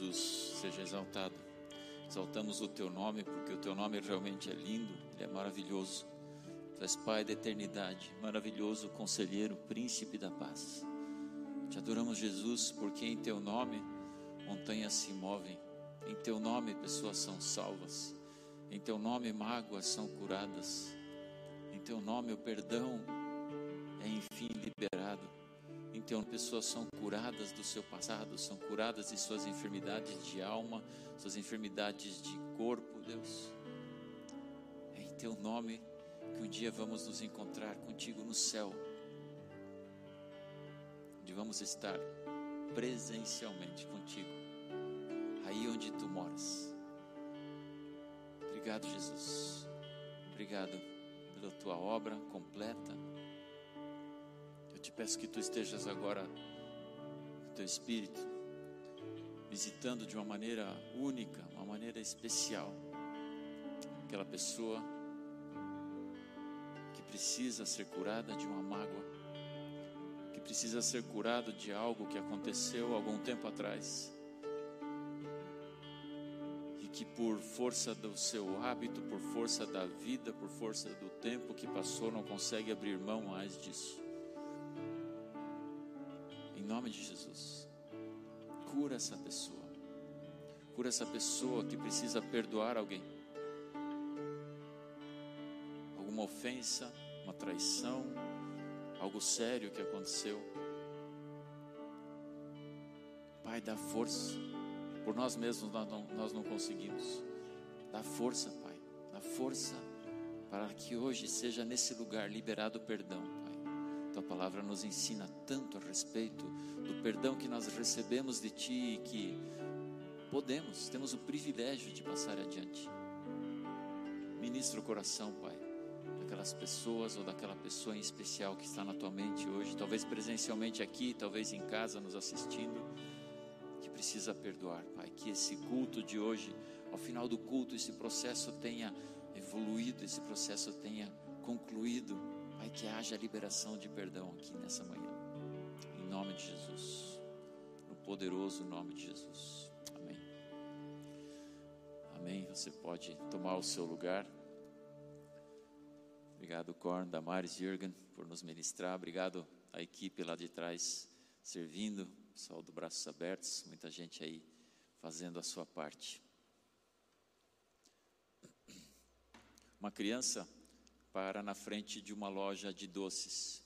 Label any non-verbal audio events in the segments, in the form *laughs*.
Jesus, seja exaltado. Exaltamos o teu nome, porque o teu nome realmente é lindo, ele é maravilhoso. Tu és Pai da eternidade, maravilhoso conselheiro, príncipe da paz. Te adoramos, Jesus, porque em teu nome montanhas se movem, em teu nome pessoas são salvas, em teu nome mágoas são curadas, em teu nome o perdão é enfim liberado. Então, pessoas são curadas do seu passado, são curadas de suas enfermidades de alma, suas enfermidades de corpo, Deus. É em teu nome que um dia vamos nos encontrar contigo no céu, onde vamos estar presencialmente contigo, aí onde tu moras. Obrigado, Jesus. Obrigado pela tua obra completa peço que tu estejas agora, teu espírito, visitando de uma maneira única, uma maneira especial, aquela pessoa que precisa ser curada de uma mágoa, que precisa ser curado de algo que aconteceu algum tempo atrás. E que por força do seu hábito, por força da vida, por força do tempo que passou, não consegue abrir mão mais disso nome de Jesus. Cura essa pessoa. Cura essa pessoa que precisa perdoar alguém. Alguma ofensa, uma traição, algo sério que aconteceu. Pai, dá força. Por nós mesmos nós não, nós não conseguimos. Dá força, Pai. Dá força para que hoje seja nesse lugar liberado o perdão. Tua palavra nos ensina tanto a respeito do perdão que nós recebemos de Ti e que podemos, temos o privilégio de passar adiante. Ministra o coração, Pai, daquelas pessoas ou daquela pessoa em especial que está na Tua mente hoje, talvez presencialmente aqui, talvez em casa nos assistindo, que precisa perdoar, Pai. Que esse culto de hoje, ao final do culto, esse processo tenha evoluído, esse processo tenha concluído Pai, que haja liberação de perdão aqui nessa manhã. Em nome de Jesus. No poderoso nome de Jesus. Amém. Amém. Você pode tomar o seu lugar. Obrigado, Korn, Damares, Jürgen, por nos ministrar. Obrigado à equipe lá de trás servindo. Pessoal do Braços Abertos. Muita gente aí fazendo a sua parte. Uma criança para na frente de uma loja de doces.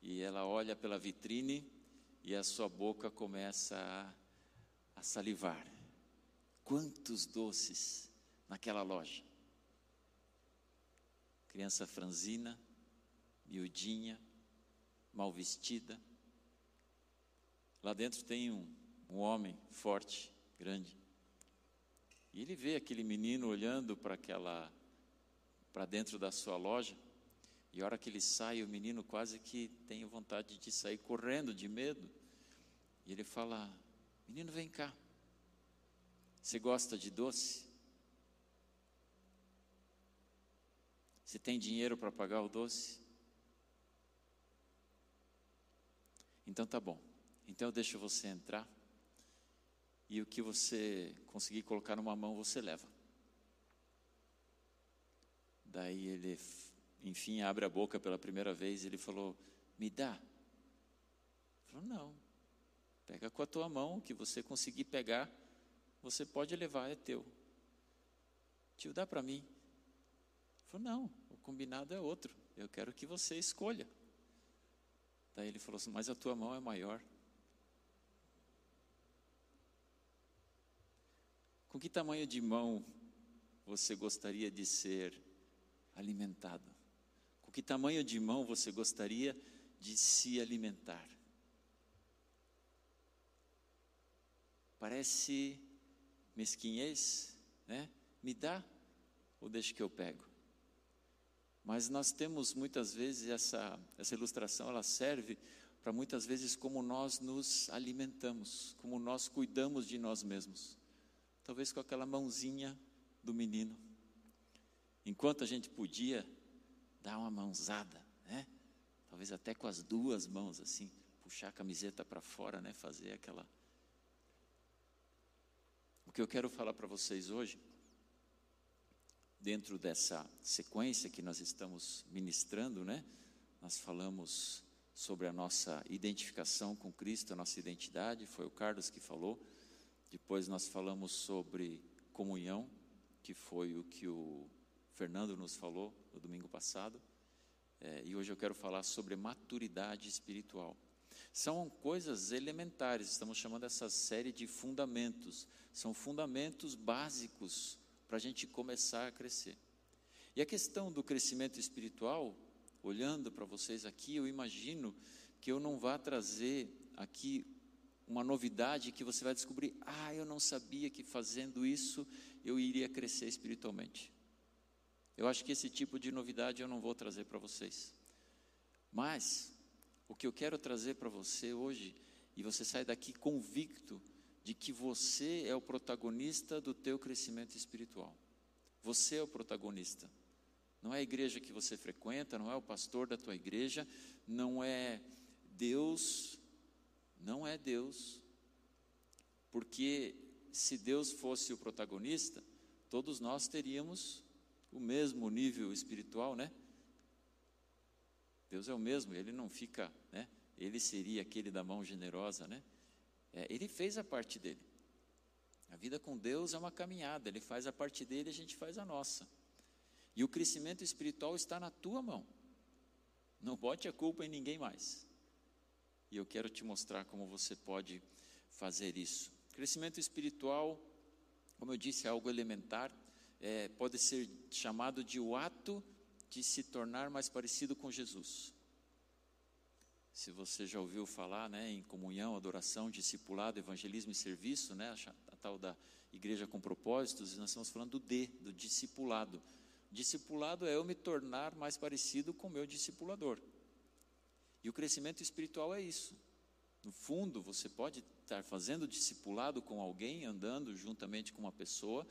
E ela olha pela vitrine e a sua boca começa a, a salivar. Quantos doces naquela loja! Criança franzina, miudinha, mal vestida. Lá dentro tem um, um homem forte, grande. E ele vê aquele menino olhando para aquela para dentro da sua loja. E a hora que ele sai, o menino quase que tem vontade de sair correndo de medo. E ele fala: Menino, vem cá. Você gosta de doce? Você tem dinheiro para pagar o doce? Então tá bom. Então eu deixo você entrar. E o que você conseguir colocar numa mão, você leva. Daí ele, enfim, abre a boca pela primeira vez e ele falou: Me dá. Ele falou: Não. Pega com a tua mão, que você conseguir pegar, você pode levar, é teu. Tio, dá para mim. Ele falou: Não, o combinado é outro. Eu quero que você escolha. Daí ele falou assim: Mas a tua mão é maior. Com que tamanho de mão você gostaria de ser alimentado? Com que tamanho de mão você gostaria de se alimentar? Parece mesquinhez, né? Me dá ou deixa que eu pego? Mas nós temos muitas vezes essa, essa ilustração, ela serve para muitas vezes como nós nos alimentamos, como nós cuidamos de nós mesmos. Talvez com aquela mãozinha do menino. Enquanto a gente podia dar uma mãozada, né? Talvez até com as duas mãos assim, puxar a camiseta para fora, né? Fazer aquela que eu quero falar para vocês hoje, dentro dessa sequência que nós estamos ministrando, né? Nós falamos sobre a nossa identificação com Cristo, a nossa identidade, foi o Carlos que falou. Depois nós falamos sobre comunhão, que foi o que o Fernando nos falou no domingo passado. É, e hoje eu quero falar sobre maturidade espiritual. São coisas elementares, estamos chamando essa série de fundamentos. São fundamentos básicos para a gente começar a crescer. E a questão do crescimento espiritual, olhando para vocês aqui, eu imagino que eu não vá trazer aqui uma novidade que você vai descobrir: ah, eu não sabia que fazendo isso eu iria crescer espiritualmente. Eu acho que esse tipo de novidade eu não vou trazer para vocês. Mas o que eu quero trazer para você hoje, e você sai daqui convicto de que você é o protagonista do teu crescimento espiritual. Você é o protagonista. Não é a igreja que você frequenta, não é o pastor da tua igreja, não é Deus, não é Deus. Porque se Deus fosse o protagonista, todos nós teríamos o mesmo nível espiritual, né? Deus é o mesmo, ele não fica, né? Ele seria aquele da mão generosa, né? É, ele fez a parte dele. A vida com Deus é uma caminhada, ele faz a parte dele, a gente faz a nossa. E o crescimento espiritual está na tua mão. Não bote a culpa em ninguém mais. E eu quero te mostrar como você pode fazer isso. Crescimento espiritual, como eu disse, é algo elementar, é, pode ser chamado de o ato de se tornar mais parecido com Jesus. Se você já ouviu falar né, em comunhão, adoração, discipulado, evangelismo e serviço, né, a, tal da igreja com propósitos, nós estamos falando do D, do discipulado. Discipulado é eu me tornar mais parecido com o meu discipulador. E o crescimento espiritual é isso. No fundo, você pode estar fazendo discipulado com alguém, andando juntamente com uma pessoa,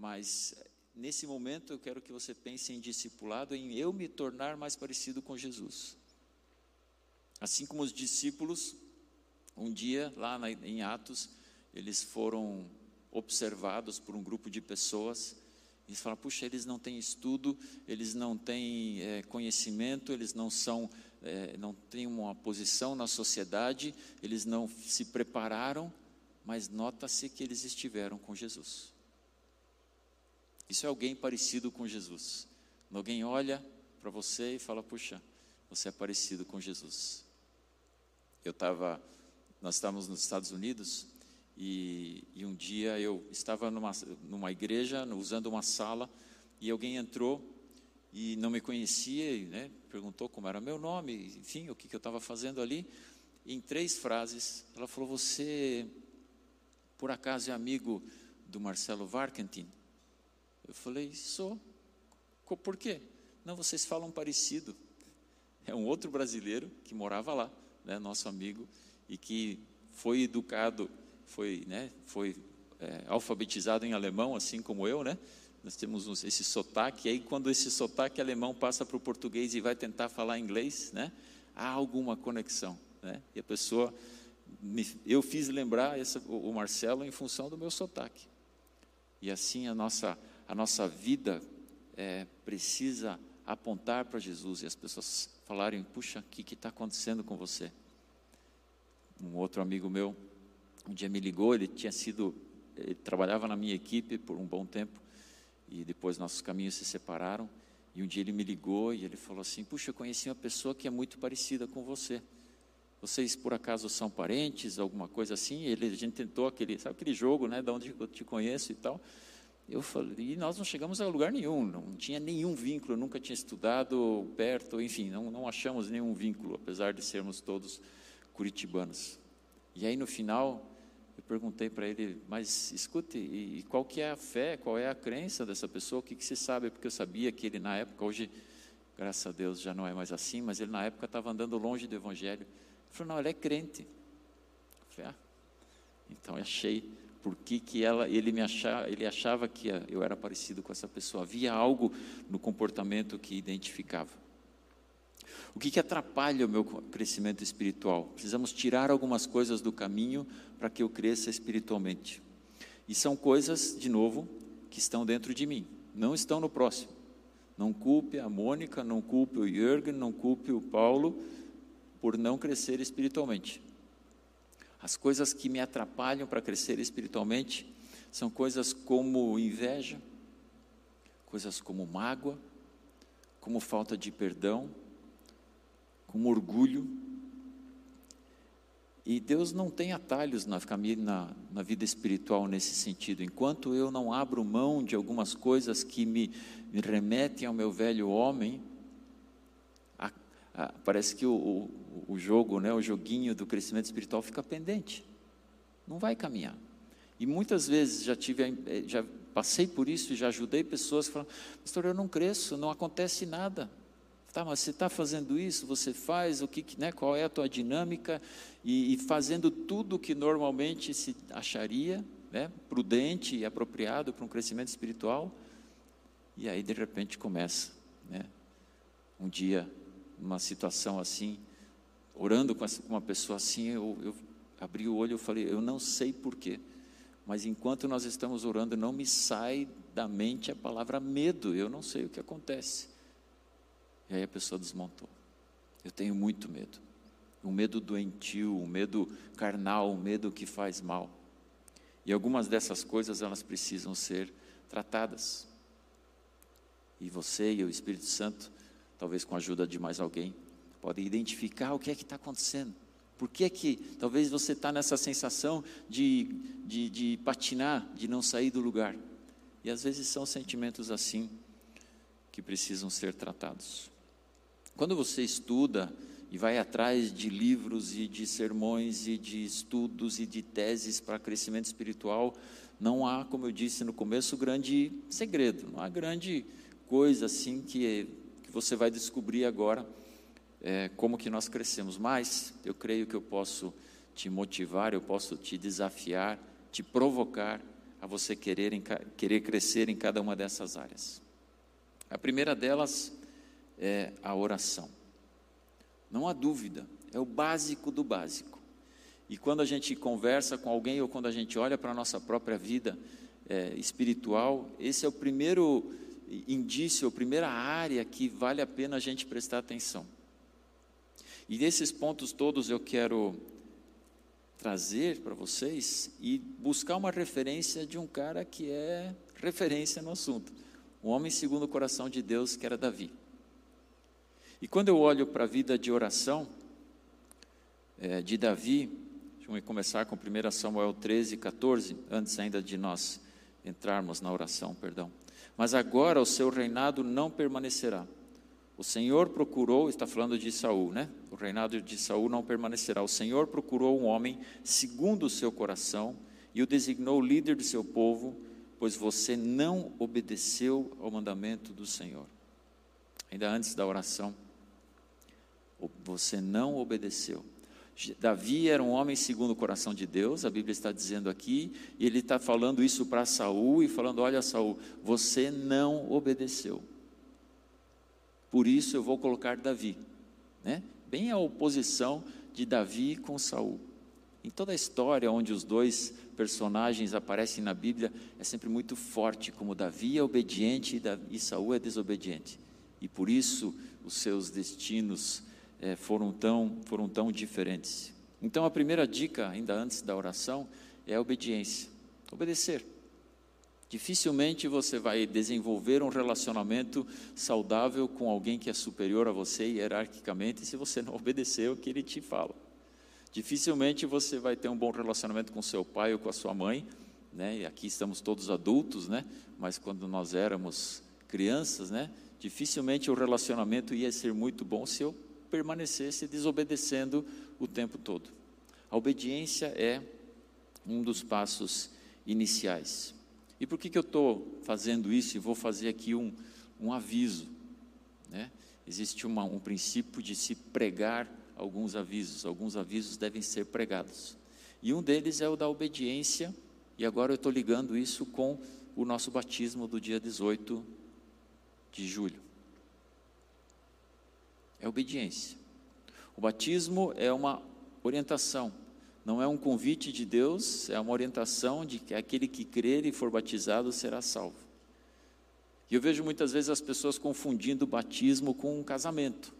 mas nesse momento eu quero que você pense em discipulado, em eu me tornar mais parecido com Jesus. Assim como os discípulos, um dia lá na, em Atos, eles foram observados por um grupo de pessoas. Eles falam: puxa, eles não têm estudo, eles não têm é, conhecimento, eles não são, é, não têm uma posição na sociedade, eles não se prepararam, mas nota-se que eles estiveram com Jesus. Isso é alguém parecido com Jesus. Quando alguém olha para você e fala: Puxa, você é parecido com Jesus. Eu estava, nós estávamos nos Estados Unidos e, e, um dia eu estava numa, numa igreja, usando uma sala, e alguém entrou e não me conhecia, e, né, perguntou como era meu nome, enfim, o que, que eu estava fazendo ali. em três frases, ela falou: Você, por acaso, é amigo do Marcelo Varkentin? Eu falei, sou. Por quê? Não, vocês falam parecido. É um outro brasileiro que morava lá, né, nosso amigo, e que foi educado, foi, né, foi é, alfabetizado em alemão, assim como eu, né? Nós temos esse sotaque, e aí quando esse sotaque alemão passa para o português e vai tentar falar inglês, né? Há alguma conexão, né? E a pessoa, me, eu fiz lembrar essa, o Marcelo em função do meu sotaque. E assim a nossa a nossa vida é, precisa apontar para Jesus e as pessoas falarem: puxa, o que está acontecendo com você? Um outro amigo meu, um dia me ligou, ele tinha sido, ele trabalhava na minha equipe por um bom tempo e depois nossos caminhos se separaram. E um dia ele me ligou e ele falou assim: Puxa, eu conheci uma pessoa que é muito parecida com você. Vocês por acaso são parentes, alguma coisa assim? Ele, a gente tentou aquele, sabe aquele jogo, né? De onde eu te conheço e tal. Eu falei, e nós não chegamos a lugar nenhum, não tinha nenhum vínculo, nunca tinha estudado perto, enfim, não, não achamos nenhum vínculo, apesar de sermos todos curitibanos. E aí no final, eu perguntei para ele, mas escute, e, qual que é a fé, qual é a crença dessa pessoa, o que, que você sabe? Porque eu sabia que ele na época, hoje, graças a Deus, já não é mais assim, mas ele na época estava andando longe do Evangelho. Ele falou, não, ele é crente. Eu falei, ah, então achei por que, que ela, ele, me achava, ele achava que eu era parecido com essa pessoa. Havia algo no comportamento que identificava. O que, que atrapalha o meu crescimento espiritual? Precisamos tirar algumas coisas do caminho para que eu cresça espiritualmente. E são coisas, de novo, que estão dentro de mim, não estão no próximo. Não culpe a Mônica, não culpe o Jürgen, não culpe o Paulo por não crescer espiritualmente. As coisas que me atrapalham para crescer espiritualmente são coisas como inveja, coisas como mágoa, como falta de perdão, como orgulho. E Deus não tem atalhos na, na, na, vida espiritual nesse sentido. Enquanto eu não abro mão de algumas coisas que me, me remetem ao meu velho homem, a, a, parece que o, o, o jogo, né, o joguinho do crescimento espiritual fica pendente. Não vai caminhar. E muitas vezes já tive, eh, já passei por isso e já ajudei pessoas que falam, pastor, eu não cresço, não acontece nada. Tá, mas você está fazendo isso, você faz, o que, né, qual é a tua dinâmica, e, e fazendo tudo o que normalmente se acharia né, prudente e apropriado para um crescimento espiritual, e aí de repente começa, né, um dia, uma situação assim, orando com uma pessoa assim, eu, eu abri o olho e falei, eu não sei porquê, mas enquanto nós estamos orando, não me sai da mente a palavra medo, eu não sei o que acontece. E aí a pessoa desmontou. Eu tenho muito medo. Um medo doentio, um medo carnal, um medo que faz mal. E algumas dessas coisas elas precisam ser tratadas. E você e o Espírito Santo, talvez com a ajuda de mais alguém, podem identificar o que é que está acontecendo. Por que é que talvez você está nessa sensação de, de, de patinar, de não sair do lugar? E às vezes são sentimentos assim que precisam ser tratados. Quando você estuda e vai atrás de livros e de sermões e de estudos e de teses para crescimento espiritual, não há, como eu disse no começo, grande segredo, não há grande coisa assim que, que você vai descobrir agora é, como que nós crescemos. Mas eu creio que eu posso te motivar, eu posso te desafiar, te provocar a você querer, querer crescer em cada uma dessas áreas. A primeira delas é a oração. Não há dúvida, é o básico do básico. E quando a gente conversa com alguém ou quando a gente olha para a nossa própria vida é, espiritual, esse é o primeiro indício, a primeira área que vale a pena a gente prestar atenção. E desses pontos todos eu quero trazer para vocês e buscar uma referência de um cara que é referência no assunto. Um homem segundo o coração de Deus, que era Davi. E quando eu olho para a vida de oração é, de Davi, vamos começar com 1 Samuel 13, 14, antes ainda de nós entrarmos na oração, perdão. Mas agora o seu reinado não permanecerá. O Senhor procurou, está falando de Saul, né? O reinado de Saul não permanecerá. O Senhor procurou um homem segundo o seu coração e o designou líder de seu povo, pois você não obedeceu ao mandamento do Senhor. Ainda antes da oração, você não obedeceu. Davi era um homem segundo o coração de Deus, a Bíblia está dizendo aqui, e ele está falando isso para Saul e falando: olha, Saul, você não obedeceu. Por isso eu vou colocar Davi, né? Bem a oposição de Davi com Saul. Em toda a história onde os dois personagens aparecem na Bíblia, é sempre muito forte como Davi é obediente e Saul é desobediente. E por isso os seus destinos é, foram, tão, foram tão diferentes. Então, a primeira dica, ainda antes da oração, é a obediência. Obedecer. Dificilmente você vai desenvolver um relacionamento saudável com alguém que é superior a você hierarquicamente se você não *laughs* obedecer o que ele te fala. Dificilmente você vai ter um bom relacionamento com seu pai ou com a sua mãe, né? E aqui estamos todos adultos, né? Mas quando nós éramos crianças, né? Dificilmente o relacionamento ia ser muito bom se eu permanecesse desobedecendo o tempo todo. A obediência é um dos passos iniciais. E por que, que eu estou fazendo isso e vou fazer aqui um, um aviso? Né? Existe uma, um princípio de se pregar alguns avisos, alguns avisos devem ser pregados. E um deles é o da obediência, e agora eu estou ligando isso com o nosso batismo do dia 18 de julho é obediência. O batismo é uma orientação não é um convite de Deus, é uma orientação de que aquele que crer e for batizado será salvo. E eu vejo muitas vezes as pessoas confundindo o batismo com um casamento,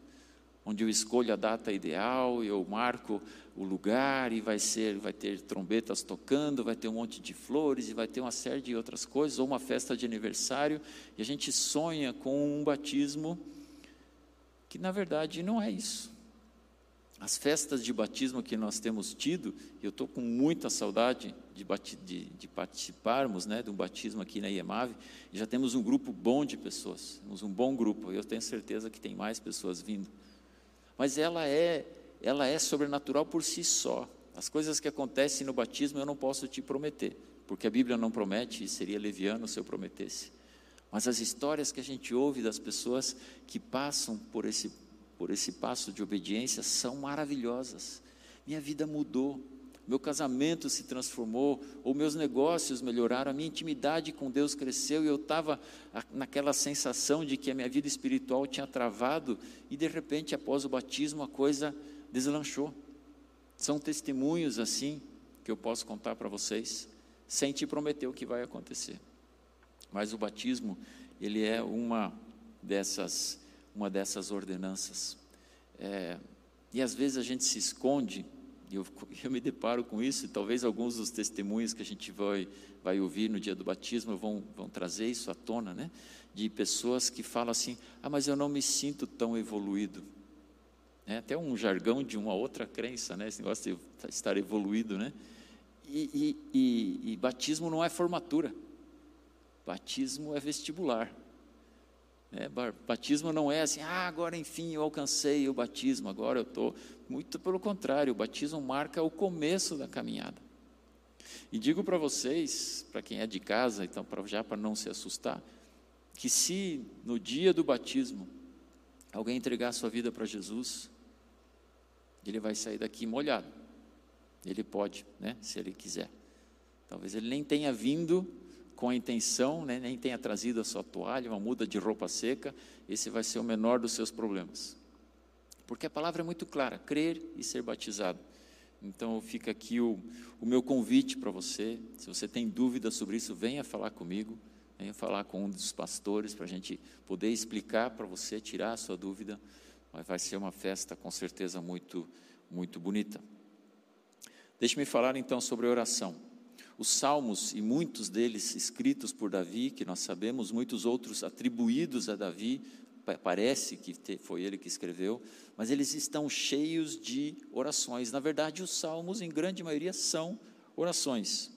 onde eu escolho a data ideal, eu marco o lugar e vai ser, vai ter trombetas tocando, vai ter um monte de flores e vai ter uma série de outras coisas, ou uma festa de aniversário, e a gente sonha com um batismo que na verdade não é isso. As festas de batismo que nós temos tido, eu estou com muita saudade de, de, de, participarmos né, de um batismo aqui na IEMAV, já temos um grupo bom de pessoas, temos um bom grupo, eu tenho certeza que tem mais pessoas vindo. Mas ela é, ela é sobrenatural por si só. As coisas que acontecem no batismo eu não posso te prometer, porque a Bíblia não promete e seria leviano se eu prometesse. Mas as histórias que a gente ouve das pessoas que passam por esse por esse passo de obediência são maravilhosas. Minha vida mudou, meu casamento se transformou, ou meus negócios melhoraram, a minha intimidade com Deus cresceu e eu estava naquela sensação de que a minha vida espiritual tinha travado e de repente, após o batismo, a coisa deslanchou. São testemunhos assim que eu posso contar para vocês, sem te prometer o que vai acontecer. Mas o batismo, ele é uma dessas uma dessas ordenanças. É, e às vezes a gente se esconde, e eu, *laughs* eu, me deparo com isso, e talvez alguns dos testemunhos que a gente vai, vai ouvir no dia do batismo vão, vão trazer isso à tona, né? De pessoas que falam assim: ah, mas eu não me sinto tão evoluído. É até um jargão de uma outra crença, né? Esse negócio de estar evoluído, né? E, e, e, e batismo não é formatura, batismo é vestibular. É, batismo não é assim, ah, agora enfim eu alcancei o batismo, agora eu estou. Muito pelo contrário, o batismo marca o começo da caminhada. E digo para vocês, para quem é de casa, então pra, já para não se assustar, que se no dia do batismo alguém entregar sua vida para Jesus, ele vai sair daqui molhado. Ele pode, né, se ele quiser. Talvez ele nem tenha vindo com a intenção, né, nem tenha trazido a sua toalha, uma muda de roupa seca, esse vai ser o menor dos seus problemas. Porque a palavra é muito clara: crer e ser batizado. Então fica aqui o, o meu convite para você. Se você tem dúvidas sobre isso, venha falar comigo, venha falar com um dos pastores para a gente poder explicar para você, tirar a sua dúvida. Mas vai ser uma festa com certeza muito, muito bonita. Deixe-me falar então sobre oração. Os salmos, e muitos deles escritos por Davi, que nós sabemos, muitos outros atribuídos a Davi, parece que foi ele que escreveu, mas eles estão cheios de orações. Na verdade, os salmos, em grande maioria, são orações.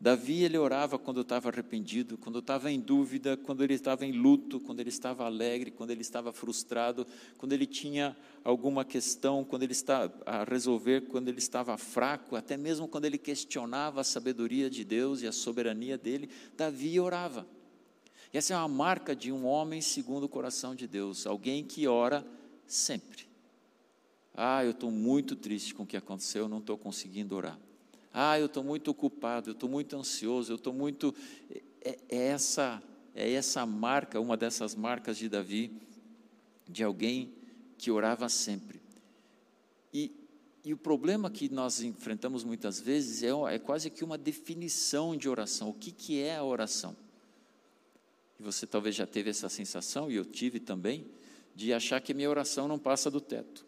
Davi ele orava quando estava arrependido, quando estava em dúvida, quando ele estava em luto, quando ele estava alegre, quando ele estava frustrado, quando ele tinha alguma questão, quando ele estava a resolver, quando ele estava fraco, até mesmo quando ele questionava a sabedoria de Deus e a soberania dele, Davi orava. E essa é uma marca de um homem segundo o coração de Deus, alguém que ora sempre. Ah, eu estou muito triste com o que aconteceu, não estou conseguindo orar. Ah, eu estou muito ocupado, eu estou muito ansioso, eu estou muito. É, é, essa, é essa marca, uma dessas marcas de Davi, de alguém que orava sempre. E, e o problema que nós enfrentamos muitas vezes é, é quase que uma definição de oração. O que, que é a oração? E você talvez já teve essa sensação, e eu tive também, de achar que minha oração não passa do teto.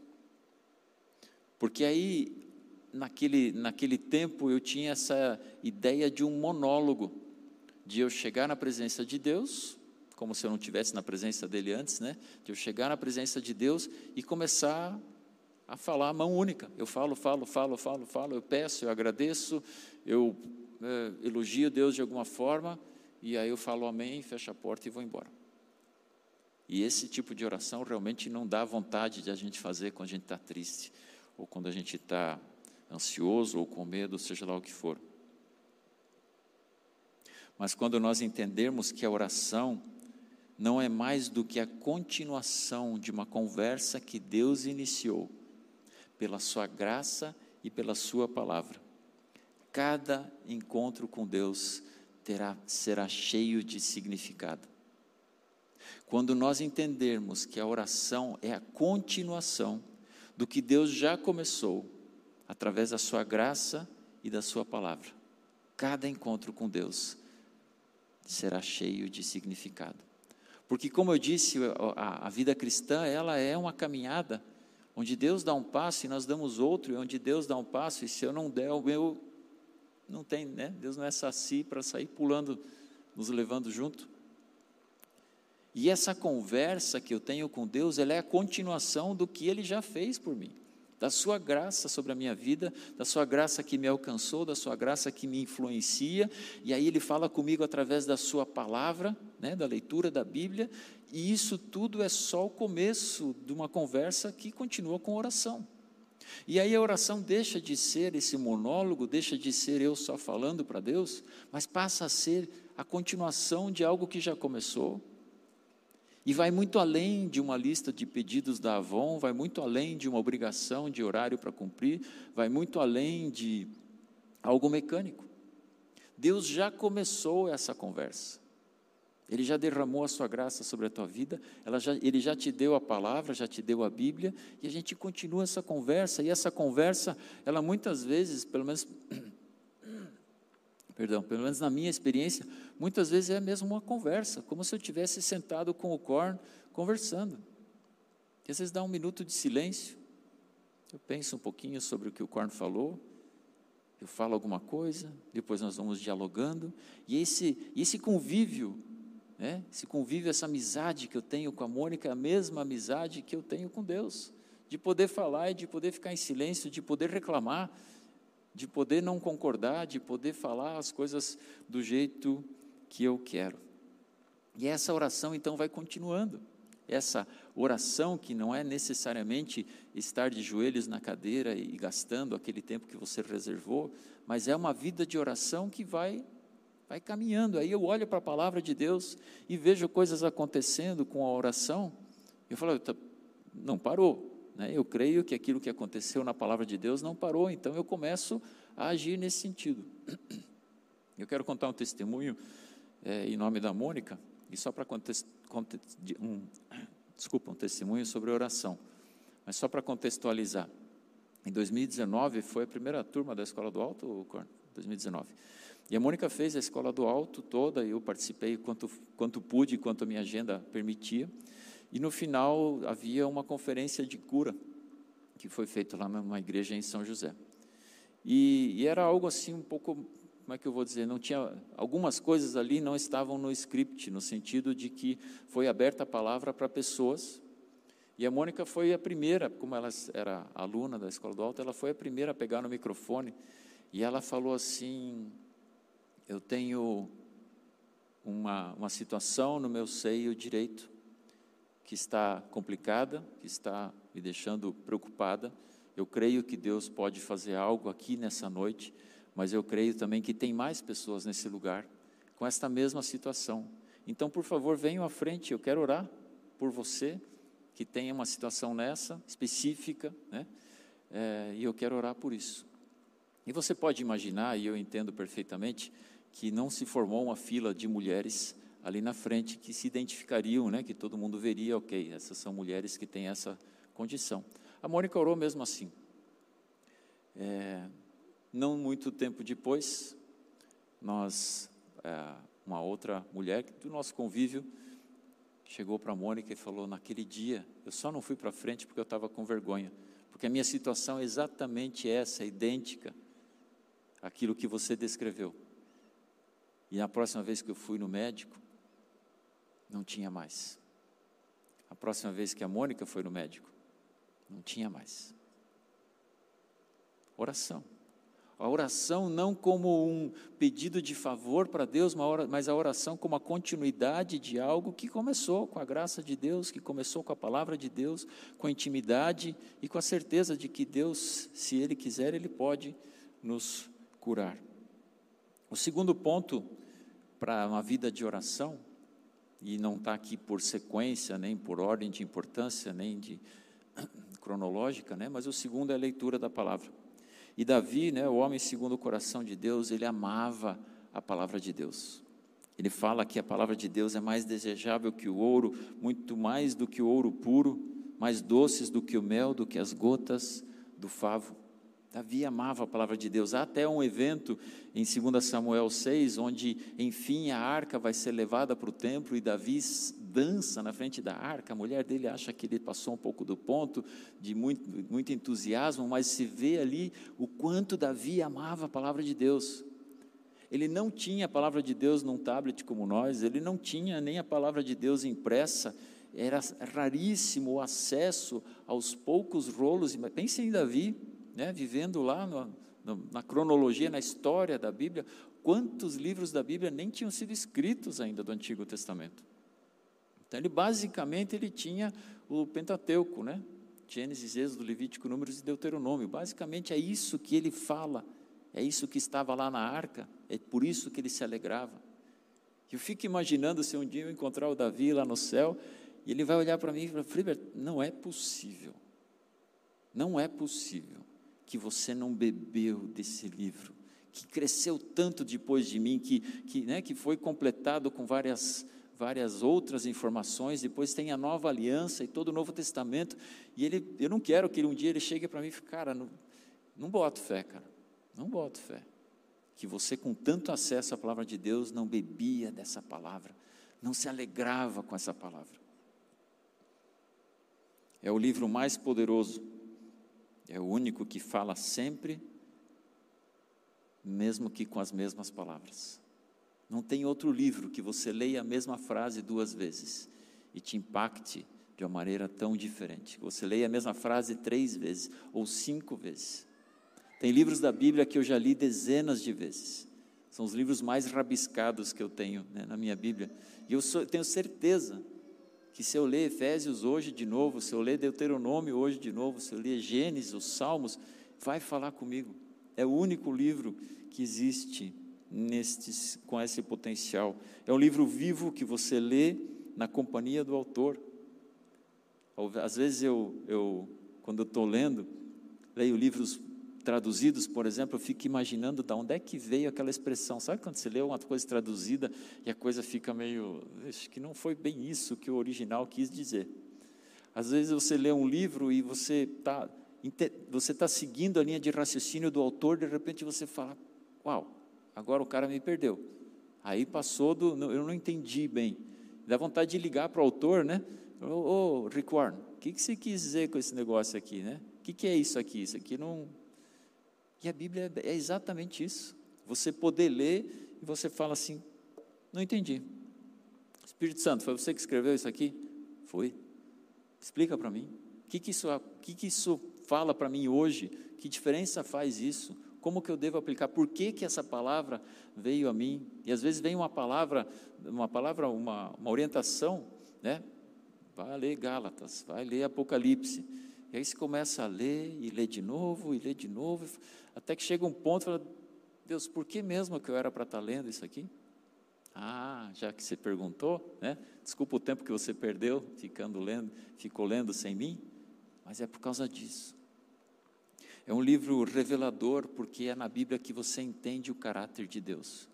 Porque aí naquele, naquele tempo eu tinha essa ideia de um monólogo, de eu chegar na presença de Deus, como se eu não tivesse na presença dele antes, né? De eu chegar na presença de Deus e começar a falar a mão única. Eu falo, falo, falo, falo, falo, eu peço, eu agradeço, eu é, elogio Deus de alguma forma, e aí eu falo amém, fecho a porta e vou embora. E esse tipo de oração realmente não dá vontade de a gente fazer quando a gente está triste, ou quando a gente está ansioso ou com medo, seja lá o que for. Mas quando nós entendermos que a oração não é mais do que a continuação de uma conversa que Deus iniciou, pela Sua graça e pela Sua palavra, cada encontro com Deus terá, será cheio de significado. Quando nós entendermos que a oração é a continuação do que Deus já começou, através da sua graça e da sua palavra. Cada encontro com Deus será cheio de significado. Porque, como eu disse, a, a, vida cristã ela é uma caminhada onde Deus dá um passo e nós damos outro, e onde Deus dá um passo e se eu não der o meu, não tem, né? Deus não é saci para sair pulando, nos levando junto. E essa conversa que eu tenho com Deus, ela é a continuação do que Ele já fez por mim da sua graça sobre a minha vida, da sua graça que me alcançou, da sua graça que me influencia, e aí ele fala comigo através da sua palavra, né, da leitura da Bíblia, e isso tudo é só o começo de uma conversa que continua com oração. E aí a oração deixa de ser esse monólogo, deixa de ser eu só falando para Deus, mas passa a ser a continuação de algo que já começou, e vai muito além de uma lista de pedidos da Avon, vai muito além de uma obrigação de horário para cumprir, vai muito além de algo mecânico. Deus já começou essa conversa. Ele já derramou a sua graça sobre a tua vida, já, ele já te deu a palavra, já te deu a Bíblia, e a gente continua essa conversa, e essa conversa, ela muitas vezes, pelo menos perdão, pelo menos na minha experiência, muitas vezes é mesmo uma conversa, como se eu tivesse sentado com o Corn conversando. E às vezes dá um minuto de silêncio, eu penso um pouquinho sobre o que o Corn falou, eu falo alguma coisa, depois nós vamos dialogando, e esse, esse convívio, né, esse convívio, essa amizade que eu tenho com a Mônica, é a mesma amizade que eu tenho com Deus, de poder falar e de poder ficar em silêncio, de poder reclamar, de poder não concordar, de poder falar as coisas do jeito que eu quero. E essa oração então vai continuando. Essa oração que não é necessariamente estar de joelhos na cadeira e gastando aquele tempo que você reservou, mas é uma vida de oração que vai vai caminhando. Aí eu olho para a palavra de Deus e vejo coisas acontecendo com a oração. Eu falo, não parou, né? Eu creio que aquilo que aconteceu na palavra de Deus não parou, então eu começo a agir nesse sentido. *clears throat* Eu quero contar um testemunho é, em nome da Mônica, e só para um, *clears throat* desculpa, um testemunho sobre oração, mas só para contextualizar. Em 2019 foi a primeira turma da Escola do Alto, 2019. E a Mônica fez a Escola do Alto toda, eu participei quanto, quanto pude, quanto a minha agenda permitia. E no final havia uma conferência de cura que foi feita lá numa igreja em São José. E, e, era algo assim um pouco, como é que eu vou dizer, não tinha algumas coisas ali não estavam no script, no sentido de que foi aberta a palavra para pessoas. E a Mônica foi a primeira, como ela era aluna da Escola do Alto, ela foi a primeira a pegar no microfone e ela falou assim: Eu tenho uma, uma situação no meu seio direito que está complicada, que está me deixando preocupada. Eu creio que Deus pode fazer algo aqui nessa noite, mas eu creio também que tem mais pessoas nesse lugar com esta mesma situação. Então, por favor, venham à frente, eu quero orar por você que tenha uma situação nessa, específica, né? É, e eu quero orar por isso. E você pode imaginar, e eu entendo perfeitamente, que não se formou uma fila de mulheres ali na frente que se identificariam, né, que todo mundo veria, ok, essas são mulheres que têm essa condição. A Mônica orou mesmo assim. É, não muito tempo depois, nós, é, uma outra mulher do nosso convívio, chegou para a Mônica e falou: naquele dia, eu só não fui para frente porque eu estava com vergonha, porque a minha situação é exatamente essa, idêntica àquilo que você descreveu. E na próxima vez que eu fui no médico, não tinha mais. A próxima vez que a Mônica foi no médico, não tinha mais. Oração. A oração não como um pedido de favor para Deus, mas a oração como a continuidade de algo que começou com a graça de Deus, que começou com a palavra de Deus, com a intimidade e com a certeza de que Deus, se Ele quiser, Ele pode nos curar. O segundo ponto para uma vida de oração e não está aqui por sequência, nem por ordem de importância, nem de *clears throat* cronológica, né? mas o segundo é a leitura da palavra. E Davi, né, o homem segundo o coração de Deus, ele amava a palavra de Deus. Ele fala que a palavra de Deus é mais desejável que o ouro, muito mais do que o ouro puro, mais doces do que o mel, do que as gotas do favo. Davi amava a palavra de Deus. Há até um evento em 2 Samuel 6, onde, enfim, a arca vai ser levada para o templo e Davi dança na frente da arca. A mulher dele acha que ele passou um pouco do ponto, de muito, muito entusiasmo, mas se vê ali o quanto Davi amava a palavra de Deus. Ele não tinha a palavra de Deus num tablet como nós, ele não tinha nem a palavra de Deus impressa, era raríssimo o acesso aos poucos rolos. Pense em Davi, né, vivendo lá no, no, na cronologia, na história da Bíblia, quantos livros da Bíblia nem tinham sido escritos ainda do Antigo Testamento. Então, ele basicamente ele tinha o Pentateuco, né? Gênesis, Êxodo, Levítico, Números e Deuteronômio. Basicamente é isso que ele fala, é isso que estava lá na arca, é por isso que ele se alegrava. Eu fico imaginando se um dia eu encontrar o Davi lá no céu e ele vai olhar para mim e falar: Friber, não é possível, não é possível que você não bebeu desse livro, que cresceu tanto depois de mim, que, que, né, que foi completado com várias, várias outras informações, depois tem a nova aliança e todo o Novo Testamento, e ele, eu não quero que um dia ele chegue para mim e fale, cara, não, não boto fé, cara, não boto fé, que você com tanto acesso à palavra de Deus não bebia dessa palavra, não se alegrava com essa palavra. É o livro mais poderoso é o único que fala sempre, mesmo que com as mesmas palavras. Não tem outro livro que você leia a mesma frase duas vezes e te impacte de uma maneira tão diferente. Você leia a mesma frase três vezes ou cinco vezes. Tem livros da Bíblia que eu já li dezenas de vezes. São os livros mais rabiscados que eu tenho né, na minha Bíblia. E eu sou, tenho certeza que se eu ler Efésios hoje de novo, se eu ler Deuteronômio hoje de novo, se eu ler Gênesis, os Salmos, vai falar comigo. É o único livro que existe nestes, com esse potencial. É um livro vivo que você lê na companhia do autor. Às vezes eu, eu quando eu estou lendo, leio livros traduzidos, por exemplo, eu fico imaginando de onde é que veio aquela expressão. Sabe quando você lê uma coisa traduzida e a coisa fica meio. Acho que não foi bem isso que o original quis dizer. Às vezes você lê um livro e você está você tá seguindo a linha de raciocínio do autor, de repente você fala: Uau, agora o cara me perdeu. Aí passou do. Eu não entendi bem. Dá vontade de ligar para o autor, né? Ô, oh, Rick Warren, o que, que você quis dizer com esse negócio aqui, né? O que, que é isso aqui? Isso aqui não, e a Bíblia é exatamente isso. Você poder ler e você fala assim: não entendi. Espírito Santo, foi você que escreveu isso aqui? Foi. Explica para mim. O que, que, isso, que, que isso fala para mim hoje? Que diferença faz isso? Como que eu devo aplicar? Por que, que essa palavra veio a mim? E às vezes vem uma palavra, uma palavra, uma, uma orientação, né? Vai ler Gálatas, vai ler Apocalipse. E aí você começa a ler e ler de novo, e ler de novo, até que chega um ponto fala, Deus, por que mesmo que eu era para estar tá lendo isso aqui? Ah, já que você perguntou, né? Desculpa o tempo que você perdeu ficando lendo, ficou lendo sem mim, mas é por causa disso. É um livro revelador porque é na Bíblia que você entende o caráter de Deus.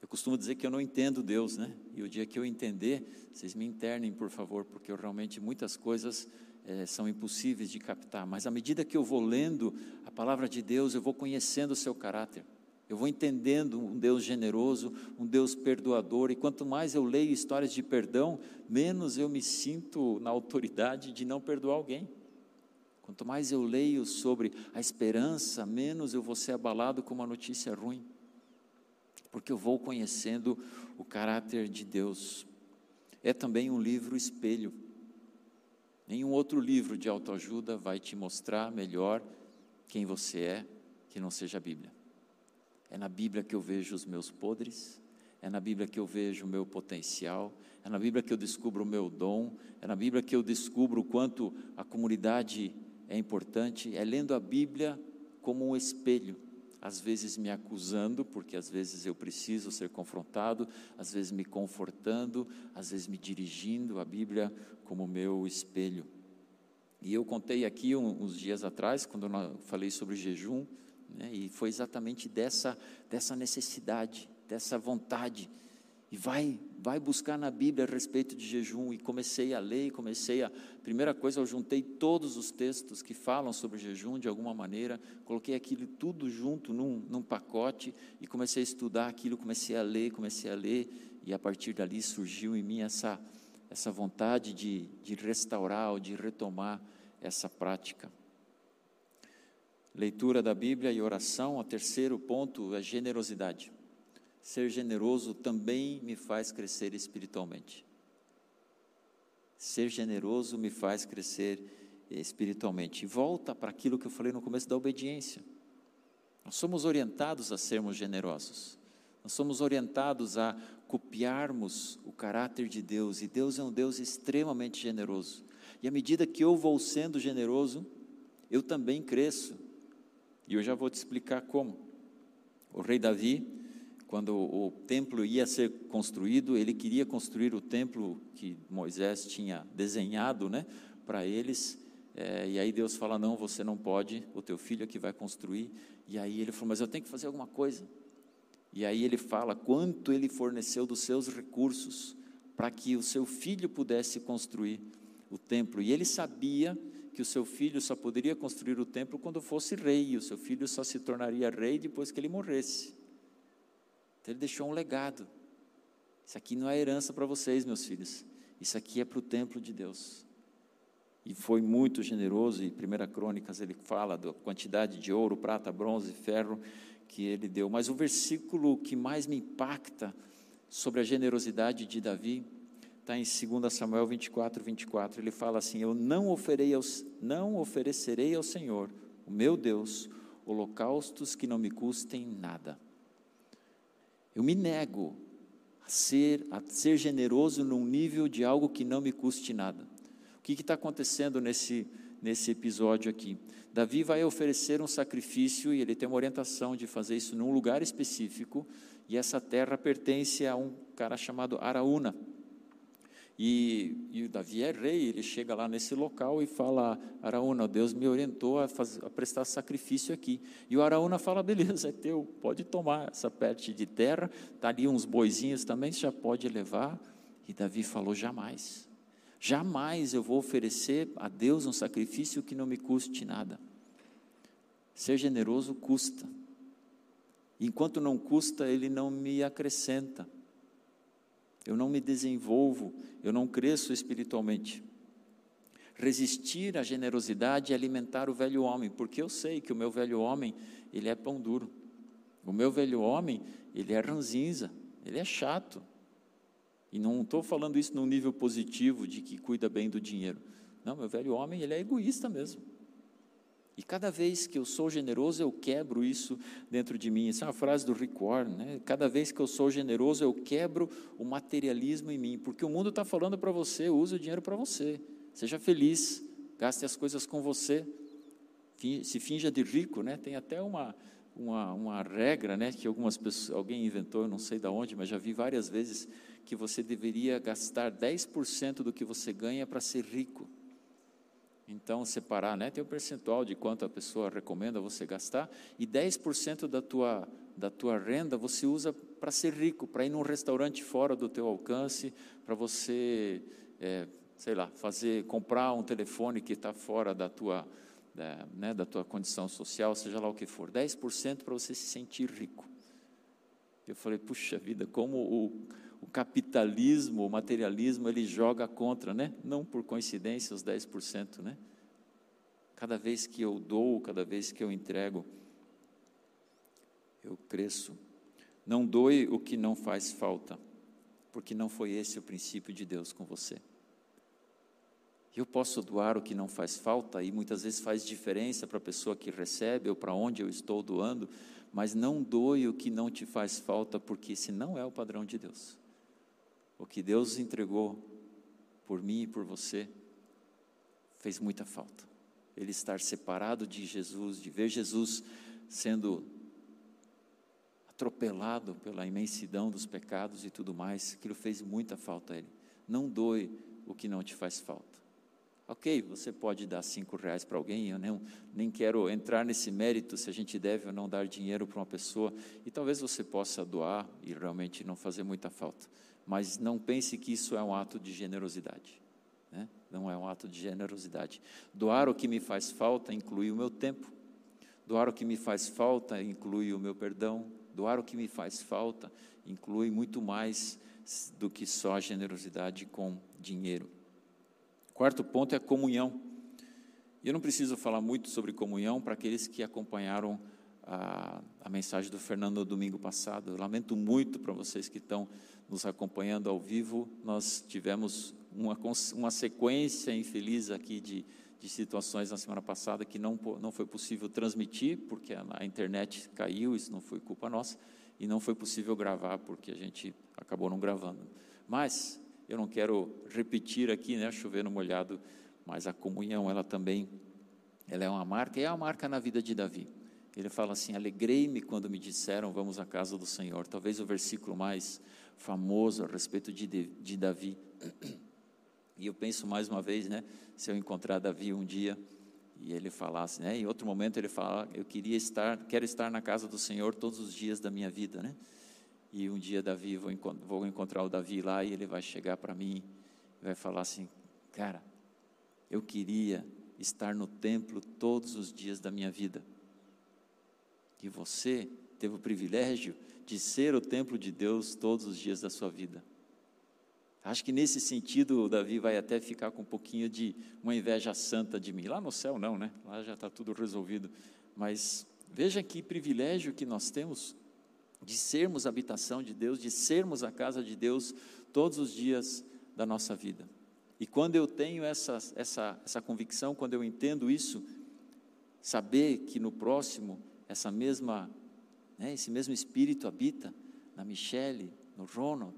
Eu costumo dizer que eu não entendo Deus, né? E o dia que eu entender, vocês me internem, por favor, porque eu realmente muitas coisas é, são impossíveis de captar, mas à medida que eu vou lendo a palavra de Deus, eu vou conhecendo o seu caráter. Eu vou entendendo um Deus generoso, um Deus perdoador, e quanto mais eu leio histórias de perdão, menos eu me sinto na autoridade de não perdoar alguém. Quanto mais eu leio sobre a esperança, menos eu vou ser abalado com uma notícia ruim, porque eu vou conhecendo o caráter de Deus. É também um livro espelho. Nenhum outro livro de autoajuda vai te mostrar melhor quem você é que não seja a Bíblia. É na Bíblia que eu vejo os meus podres, é na Bíblia que eu vejo o meu potencial, é na Bíblia que eu descubro o meu dom, é na Bíblia que eu descubro o quanto a comunidade é importante. É lendo a Bíblia como um espelho às vezes me acusando, porque às vezes eu preciso ser confrontado, às vezes me confortando, às vezes me dirigindo a Bíblia como meu espelho. E eu contei aqui uns dias atrás, quando eu falei sobre jejum, né, e foi exatamente dessa, dessa necessidade, dessa vontade. E vai, vai buscar na Bíblia a respeito de jejum. E comecei a ler, comecei a. Primeira coisa, eu juntei todos os textos que falam sobre jejum de alguma maneira, coloquei aquilo tudo junto num, num pacote e comecei a estudar aquilo, comecei a ler, comecei a ler, e a partir dali surgiu em mim essa, essa vontade de, de restaurar ou de retomar essa prática. Leitura da Bíblia e oração, o terceiro ponto é generosidade. Ser generoso também me faz crescer espiritualmente. Ser generoso me faz crescer espiritualmente. E volta para aquilo que eu falei no começo da obediência. Nós somos orientados a sermos generosos. Nós somos orientados a copiarmos o caráter de Deus, e Deus é um Deus extremamente generoso. E à medida que eu vou sendo generoso, eu também cresço. E eu já vou te explicar como. O rei Davi, quando o templo ia ser construído, ele queria construir o templo que Moisés tinha desenhado né, para eles. É, e aí Deus fala: Não, você não pode, o teu filho é que vai construir. E aí ele falou: Mas eu tenho que fazer alguma coisa. E aí ele fala quanto ele forneceu dos seus recursos para que o seu filho pudesse construir o templo. E ele sabia que o seu filho só poderia construir o templo quando fosse rei, e o seu filho só se tornaria rei depois que ele morresse. Então ele deixou um legado. Isso aqui não é herança para vocês, meus filhos. Isso aqui é para o templo de Deus. E foi muito generoso, e Primeira Crônicas ele fala da quantidade de ouro, prata, bronze, ferro que ele deu. Mas o versículo que mais me impacta sobre a generosidade de Davi está em 2 Samuel 24, 24. Ele fala assim: Eu não, oferei aos, não oferecerei ao Senhor, o meu Deus, holocaustos que não me custem nada. Eu me nego a ser, a ser generoso num nível de algo que não me custe nada. O que está acontecendo nesse, nesse episódio aqui? Davi vai oferecer um sacrifício e ele tem uma orientação de fazer isso num lugar específico, e essa terra pertence a um cara chamado Araúna. E, e o Davi é rei, ele chega lá nesse local e fala: Araúna, Deus me orientou a, fazer, a prestar sacrifício aqui. E o Araúna fala: beleza, é teu, pode tomar essa parte de terra, está ali uns boizinhos também, você já pode levar. E Davi falou: jamais. Jamais eu vou oferecer a Deus um sacrifício que não me custe nada. Ser generoso custa. Enquanto não custa, ele não me acrescenta. Eu não me desenvolvo, eu não cresço espiritualmente. Resistir à generosidade e alimentar o velho homem, porque eu sei que o meu velho homem, ele é pão duro. O meu velho homem, ele é ranzinza, ele é chato, e não estou falando isso num nível positivo de que cuida bem do dinheiro. Não, meu velho homem, ele é egoísta mesmo. E cada vez que eu sou generoso, eu quebro isso dentro de mim. Essa é uma frase do Rick Warren, né? Cada vez que eu sou generoso, eu quebro o materialismo em mim, porque o mundo está falando para você, use o dinheiro para você. Seja feliz, gaste as coisas com você, se finja de rico, né? Tem até uma, uma, uma regra, né? Que algumas pessoas, alguém inventou, não sei de onde, mas já vi várias vezes que você deveria gastar 10% do que você ganha para ser rico. Então, separar, né? Tem um percentual de quanto a pessoa recomenda você gastar, e 10% da tua, da tua renda você usa para ser rico, para ir num restaurante fora do teu alcance, para você, é, sei lá, fazer, comprar um telefone que está fora da tua, da, né, da tua condição social, seja lá o que for. 10% para você se sentir rico. Eu falei, puxa vida, como o o capitalismo, o materialismo, ele joga contra, né? Não por coincidência os 10%, né? Cada vez que eu dou, cada vez que eu entrego, eu cresço. Não doe o que não faz falta, porque não foi esse o princípio de Deus com você. Eu posso doar o que não faz falta e muitas vezes faz diferença para a pessoa que recebe ou para onde eu estou doando, mas não doe o que não te faz falta, porque esse não é o padrão de Deus. O que Deus entregou por mim e por você fez muita falta. Ele estar separado de Jesus, de ver Jesus sendo atropelado pela imensidão dos pecados e tudo mais, aquilo fez muita falta a ele. Não doe o que não te faz falta. Ok, você pode dar cinco reais para alguém, eu nem, nem quero entrar nesse mérito se a gente deve ou não dar dinheiro para uma pessoa, e talvez você possa doar e realmente não fazer muita falta, mas não pense que isso é um ato de generosidade, né? não é um ato de generosidade. Doar o que me faz falta inclui o meu tempo, doar o que me faz falta inclui o meu perdão, doar o que me faz falta inclui muito mais do que só a generosidade com dinheiro. Quarto ponto é comunhão. Eu não preciso falar muito sobre comunhão para aqueles que acompanharam a, a mensagem do Fernando no domingo passado. Eu lamento muito para vocês que estão nos acompanhando ao vivo. Nós tivemos uma, uma sequência infeliz aqui de, de situações na semana passada que não, não foi possível transmitir, porque a, a internet caiu, isso não foi culpa nossa, e não foi possível gravar, porque a gente acabou não gravando. Mas eu não quero repetir aqui, né, chover no molhado, mas a comunhão, ela também, ela é uma marca, e é uma marca na vida de Davi. Ele fala assim: Alegrei-me quando me disseram, vamos à casa do Senhor. Talvez o versículo mais famoso a respeito de, de Davi. E eu penso mais uma vez, né? Se eu encontrar Davi um dia e ele falasse, né? Em outro momento ele fala, eu queria estar, quero estar na casa do Senhor todos os dias da minha vida, né? E um dia Davi, vou, vou encontrar o Davi lá e ele vai chegar para mim vai falar assim: Cara, eu queria estar no templo todos os dias da minha vida. E você teve o privilégio de ser o templo de Deus todos os dias da sua vida. Acho que nesse sentido Davi vai até ficar com um pouquinho de uma inveja santa de mim. Lá no céu não, né? Lá já está tudo resolvido. Mas veja que privilégio que nós temos de sermos a habitação de Deus, de sermos a casa de Deus todos os dias da nossa vida. E quando eu tenho essa, essa, essa convicção, quando eu entendo isso, saber que no próximo essa mesma, né, esse mesmo espírito habita na Michelle, no Ronald,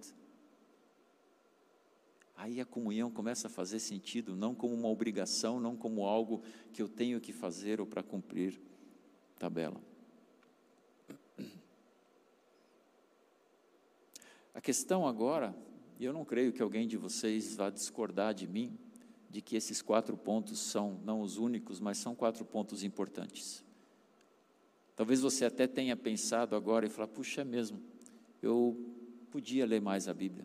aí a comunhão começa a fazer sentido, não como uma obrigação, não como algo que eu tenho que fazer ou para cumprir tabela. A questão agora, e eu não creio que alguém de vocês vá discordar de mim, de que esses quatro pontos são não os únicos, mas são quatro pontos importantes. Talvez você até tenha pensado agora e falar: puxa, é mesmo, eu podia ler mais a Bíblia,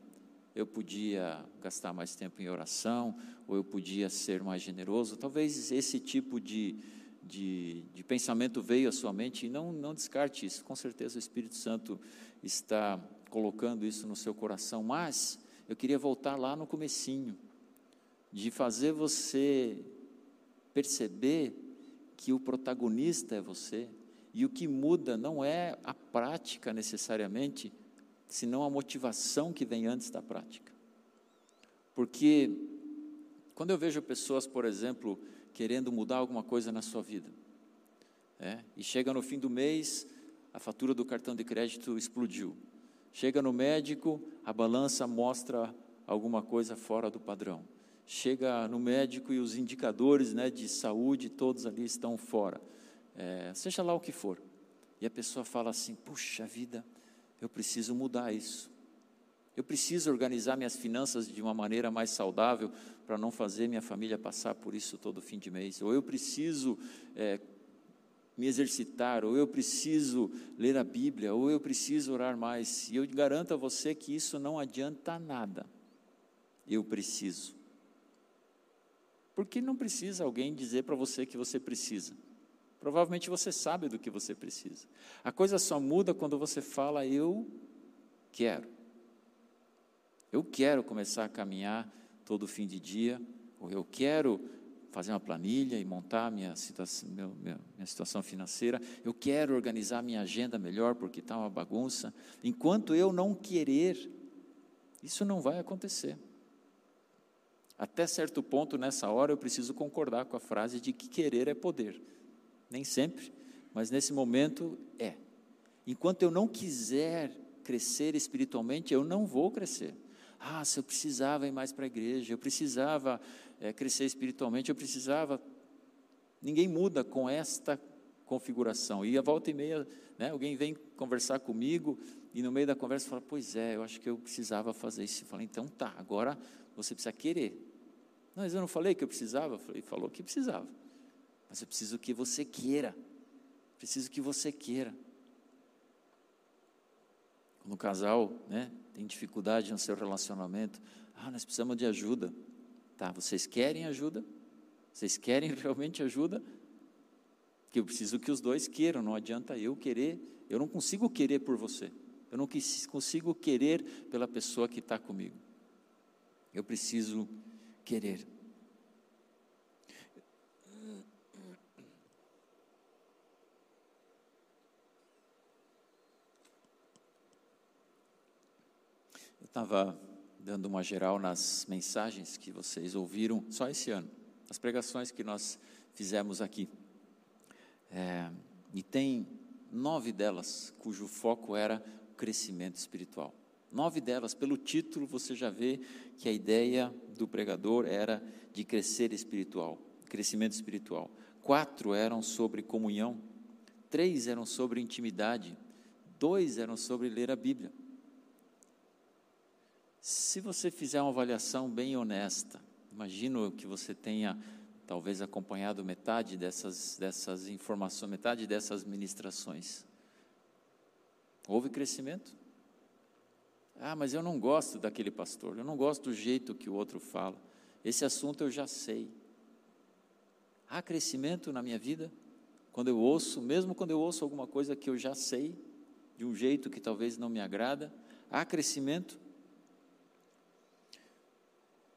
eu podia gastar mais tempo em oração, ou eu podia ser mais generoso. Talvez esse tipo de, de, de pensamento veio à sua mente e não, não descarte isso. Com certeza o Espírito Santo está colocando isso no seu coração, mas eu queria voltar lá no comecinho, de fazer você perceber que o protagonista é você, e o que muda não é a prática necessariamente, senão a motivação que vem antes da prática. Porque quando eu vejo pessoas, por exemplo, querendo mudar alguma coisa na sua vida, é, e chega no fim do mês, a fatura do cartão de crédito explodiu. Chega no médico, a balança mostra alguma coisa fora do padrão. Chega no médico e os indicadores né, de saúde, todos ali estão fora. É, seja lá o que for. E a pessoa fala assim: puxa vida, eu preciso mudar isso. Eu preciso organizar minhas finanças de uma maneira mais saudável para não fazer minha família passar por isso todo fim de mês. Ou eu preciso é, me exercitar, ou eu preciso ler a Bíblia, ou eu preciso orar mais. E eu garanto a você que isso não adianta nada. Eu preciso. Porque não precisa alguém dizer para você que você precisa. Provavelmente você sabe do que você precisa. A coisa só muda quando você fala eu quero. Eu quero começar a caminhar todo fim de dia, ou eu quero fazer uma planilha e montar minha situação, minha, minha situação financeira, eu quero organizar minha agenda melhor porque está uma bagunça. Enquanto eu não querer, isso não vai acontecer. Até certo ponto, nessa hora, eu preciso concordar com a frase de que querer é poder. Nem sempre, mas nesse momento é. Enquanto eu não quiser crescer espiritualmente, eu não vou crescer. Ah, se eu precisava ir mais para a igreja, eu precisava é, crescer espiritualmente, eu precisava. Ninguém muda com esta configuração. E a volta e meia, né, alguém vem conversar comigo e no meio da conversa fala: Pois é, eu acho que eu precisava fazer isso. Eu falo: Então tá, agora você precisa querer. Mas eu não falei que eu precisava? Ele falou que precisava. Mas eu preciso que você queira. Preciso que você queira. Quando o casal né, tem dificuldade no seu relacionamento, ah, nós precisamos de ajuda. Tá, vocês querem ajuda? Vocês querem *laughs* realmente ajuda? Que eu preciso que os dois queiram, não adianta eu querer, eu não consigo querer por você. Eu não consigo querer pela pessoa que está comigo. Eu preciso querer. Eu estava dando uma geral nas mensagens que vocês ouviram só esse ano, as pregações que nós fizemos aqui. É, e tem nove delas cujo foco era o crescimento espiritual. Nove delas, pelo título, você já vê que a ideia do pregador era de crescer espiritual, crescimento espiritual. Quatro eram sobre comunhão, três eram sobre intimidade, dois eram sobre ler a Bíblia. Se você fizer uma avaliação bem honesta, imagino que você tenha talvez acompanhado metade dessas, dessas informações, metade dessas ministrações. Houve crescimento? Ah, mas eu não gosto daquele pastor, eu não gosto do jeito que o outro fala. Esse assunto eu já sei. Há crescimento na minha vida? Quando eu ouço, mesmo quando eu ouço alguma coisa que eu já sei, de um jeito que talvez não me agrada, há crescimento?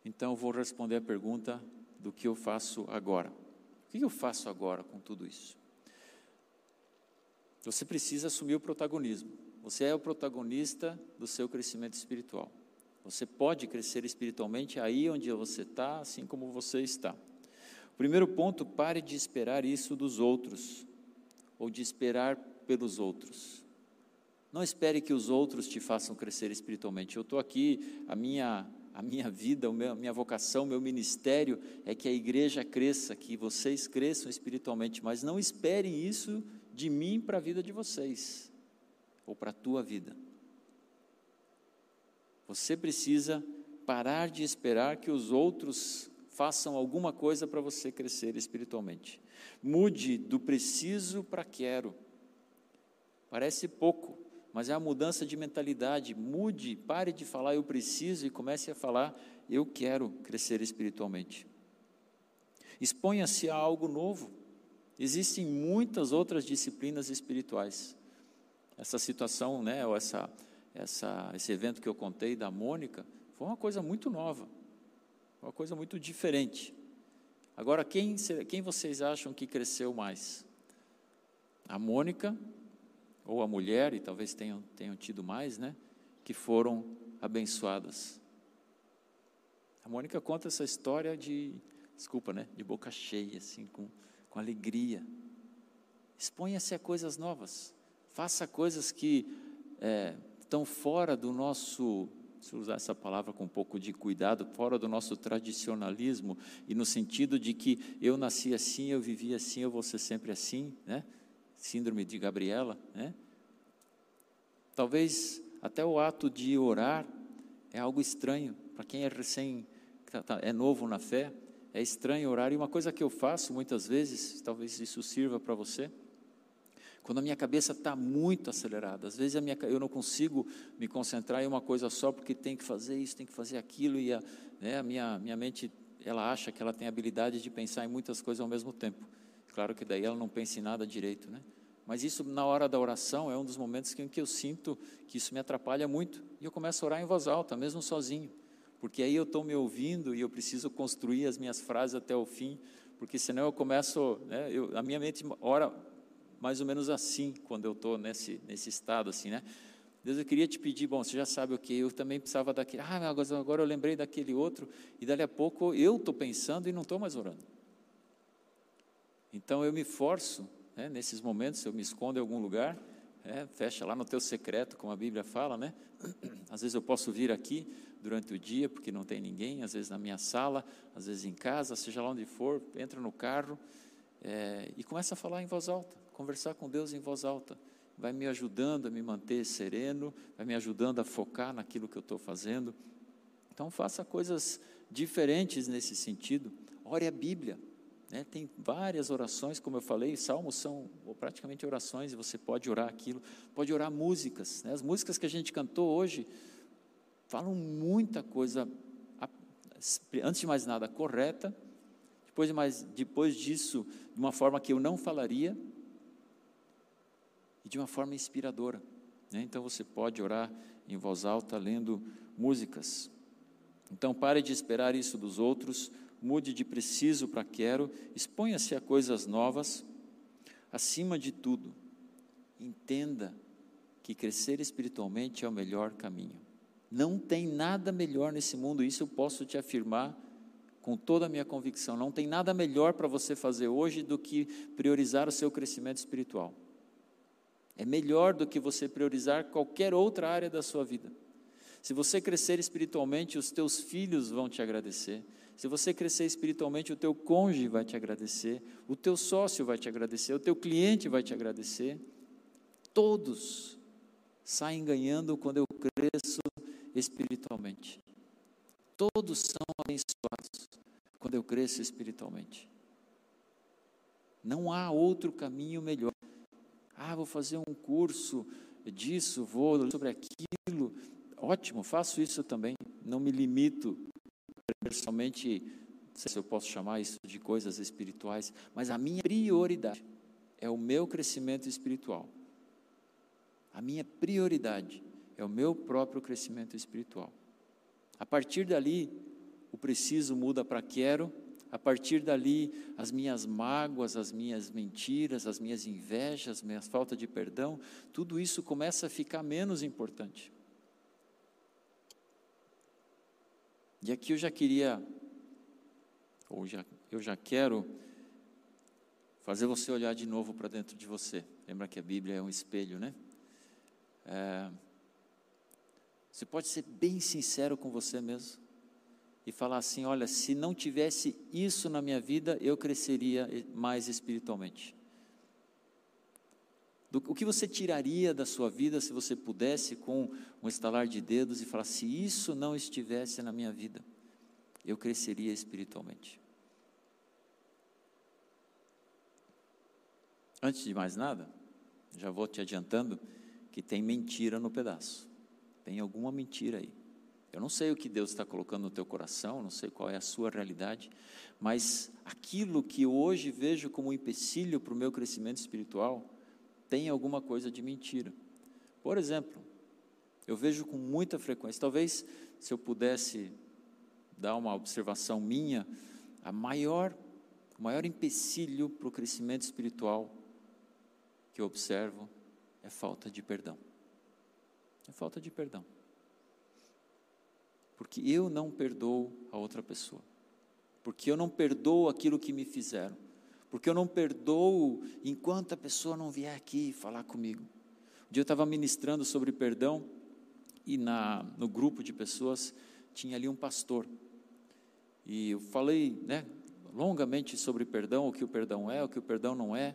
Então eu vou responder a pergunta do que eu faço agora. O que eu faço agora com tudo isso? Você precisa assumir o protagonismo. Você é o protagonista do seu crescimento espiritual. Você pode crescer espiritualmente aí onde você está, assim como você está. Primeiro ponto, pare de esperar isso dos outros, ou de esperar pelos outros. Não espere que os outros te façam crescer espiritualmente. Eu estou aqui, a minha, a minha vida, a minha vocação, o meu ministério é que a igreja cresça, que vocês cresçam espiritualmente, mas não esperem isso de mim para a vida de vocês ou para a tua vida. Você precisa parar de esperar que os outros façam alguma coisa para você crescer espiritualmente. Mude do preciso para quero. Parece pouco, mas é a mudança de mentalidade. Mude, pare de falar eu preciso e comece a falar eu quero crescer espiritualmente. Exponha-se a algo novo. Existem muitas outras disciplinas espirituais essa situação, né, ou essa, essa, esse evento que eu contei da Mônica, foi uma coisa muito nova, uma coisa muito diferente. Agora, quem, quem vocês acham que cresceu mais? A Mônica ou a mulher, e talvez tenham, tenham tido mais, né, que foram abençoadas. A Mônica conta essa história de, desculpa, né, de boca cheia, assim, com, com alegria. Exponha-se a coisas novas. Faça coisas que é, estão fora do nosso, se usar essa palavra com um pouco de cuidado, fora do nosso tradicionalismo, e no sentido de que eu nasci assim, eu vivi assim, eu vou ser sempre assim, né? Síndrome de Gabriela, né? Talvez até o ato de orar é algo estranho para quem é recém tá, tá, é novo na fé, é estranho orar. E uma coisa que eu faço muitas vezes, talvez isso sirva para você, quando a minha cabeça está muito acelerada, às vezes minha, eu não consigo me concentrar em uma coisa só, porque tem que fazer isso, tem que fazer aquilo, e a, né, a minha, minha mente, ela acha que ela tem a habilidade de pensar em muitas coisas ao mesmo tempo. Claro que daí ela não pensa em nada direito, né? Mas isso, na hora da oração, é um dos momentos em que eu sinto que isso me atrapalha muito. E eu começo a orar em voz alta, mesmo sozinho. Porque aí eu estou me ouvindo e eu preciso construir as minhas frases até o fim, porque senão eu começo, né, eu, a minha mente ora mais ou menos assim, quando eu estou nesse, nesse estado, assim, né? Deus, eu queria te pedir, bom, você já sabe o que, eu também precisava daquele, ah, agora, agora eu lembrei daquele outro, e dali a pouco eu estou pensando e não estou mais orando. Então eu me forço, né, nesses momentos, eu me escondo em algum lugar, é, fecha lá no teu secreto, como a Bíblia fala, né? Às vezes eu posso vir aqui durante o dia, porque não tem ninguém, às vezes na minha sala, às vezes em casa, seja lá onde for, entra no carro é, e começa a falar em voz alta conversar com Deus em voz alta. Vai me ajudando a me manter sereno, vai me ajudando a focar naquilo que eu estou fazendo. Então, faça coisas diferentes nesse sentido, ore a Bíblia. Né? Tem várias orações, como eu falei, salmos são praticamente orações, e você pode orar aquilo. Pode orar músicas. Né? As músicas que a gente cantou hoje falam muita coisa, antes de mais nada, correta. Depois, de mais, depois disso, de uma forma que eu não falaria, e de uma forma inspiradora. Né? Então você pode orar em voz alta, lendo músicas. Então pare de esperar isso dos outros, mude de preciso para quero, exponha-se a coisas novas. Acima de tudo, entenda que crescer espiritualmente é o melhor caminho. Não tem nada melhor nesse mundo, isso eu posso te afirmar com toda a minha convicção. Não tem nada melhor para você fazer hoje do que priorizar o seu crescimento espiritual. É melhor do que você priorizar qualquer outra área da sua vida. Se você crescer espiritualmente, os teus filhos vão te agradecer. Se você crescer espiritualmente, o teu cônjuge vai te agradecer, o teu sócio vai te agradecer, o teu cliente vai te agradecer. Todos saem ganhando quando eu cresço espiritualmente. Todos são abençoados quando eu cresço espiritualmente. Não há outro caminho melhor. Ah, vou fazer um curso disso, vou sobre aquilo. Ótimo, faço isso também. Não me limito somente, não sei se eu posso chamar isso de coisas espirituais, mas a minha prioridade é o meu crescimento espiritual. A minha prioridade é o meu próprio crescimento espiritual. A partir dali, o preciso muda para quero a partir dali, as minhas mágoas, as minhas mentiras, as minhas invejas, minha falta de perdão, tudo isso começa a ficar menos importante. E aqui eu já queria, ou já, eu já quero, fazer você olhar de novo para dentro de você. Lembra que a Bíblia é um espelho, né? É, você pode ser bem sincero com você mesmo e falar assim: olha, se não tivesse isso na minha vida, eu cresceria mais espiritualmente. Do, o que você tiraria da sua vida se você pudesse, com um estalar de dedos, e falar: se isso não estivesse na minha vida, eu cresceria espiritualmente? Antes de mais nada, já vou te adiantando que tem mentira no pedaço. Tem alguma mentira aí. Eu não sei o que Deus está colocando no teu coração, não sei qual é a sua realidade, mas aquilo que hoje vejo como um empecilho para o meu crescimento espiritual tem alguma coisa de mentira. Por exemplo, eu vejo com muita frequência, talvez se eu pudesse dar uma observação minha, a maior, o maior empecilho para o crescimento espiritual que eu observo é falta de perdão. É falta de perdão porque eu não perdoo a outra pessoa, porque eu não perdoo aquilo que me fizeram, porque eu não perdoo enquanto a pessoa não vier aqui falar comigo. Um dia eu estava ministrando sobre perdão e na, no grupo de pessoas tinha ali um pastor. E eu falei né, longamente sobre perdão, o que o perdão é, o que o perdão não é.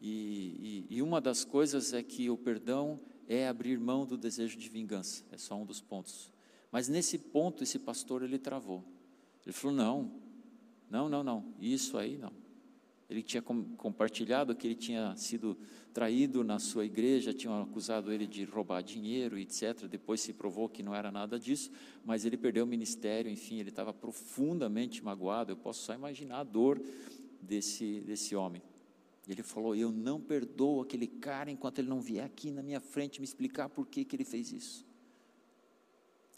E, e, e uma das coisas é que o perdão é abrir mão do desejo de vingança, é só um dos pontos. Mas nesse ponto, esse pastor, ele travou. Ele falou: não, não, não, não, isso aí não. Ele tinha com, compartilhado que ele tinha sido traído na sua igreja, tinham acusado ele de roubar dinheiro, etc. Depois se provou que não era nada disso, mas ele perdeu o ministério, enfim, ele estava profundamente magoado. Eu posso só imaginar a dor desse, desse homem. Ele falou: Eu não perdoo aquele cara enquanto ele não vier aqui na minha frente me explicar por que, que ele fez isso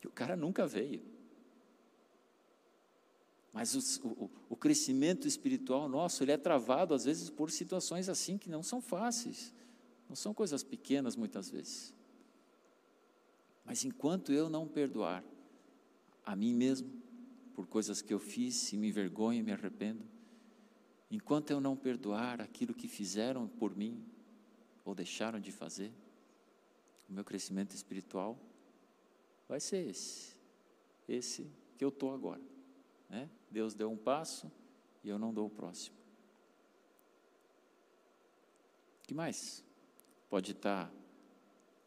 que o cara nunca veio. Mas o, o, o, crescimento espiritual nosso, ele é travado às vezes por situações assim que não são fáceis, não são coisas pequenas muitas vezes. Mas enquanto eu não perdoar a mim mesmo por coisas que eu fiz e me envergonho e me arrependo, enquanto eu não perdoar aquilo que fizeram por mim ou deixaram de fazer, o meu crescimento espiritual vai ser esse, esse que eu estou agora. Né? Deus deu um passo e eu não dou o próximo. O que mais pode estar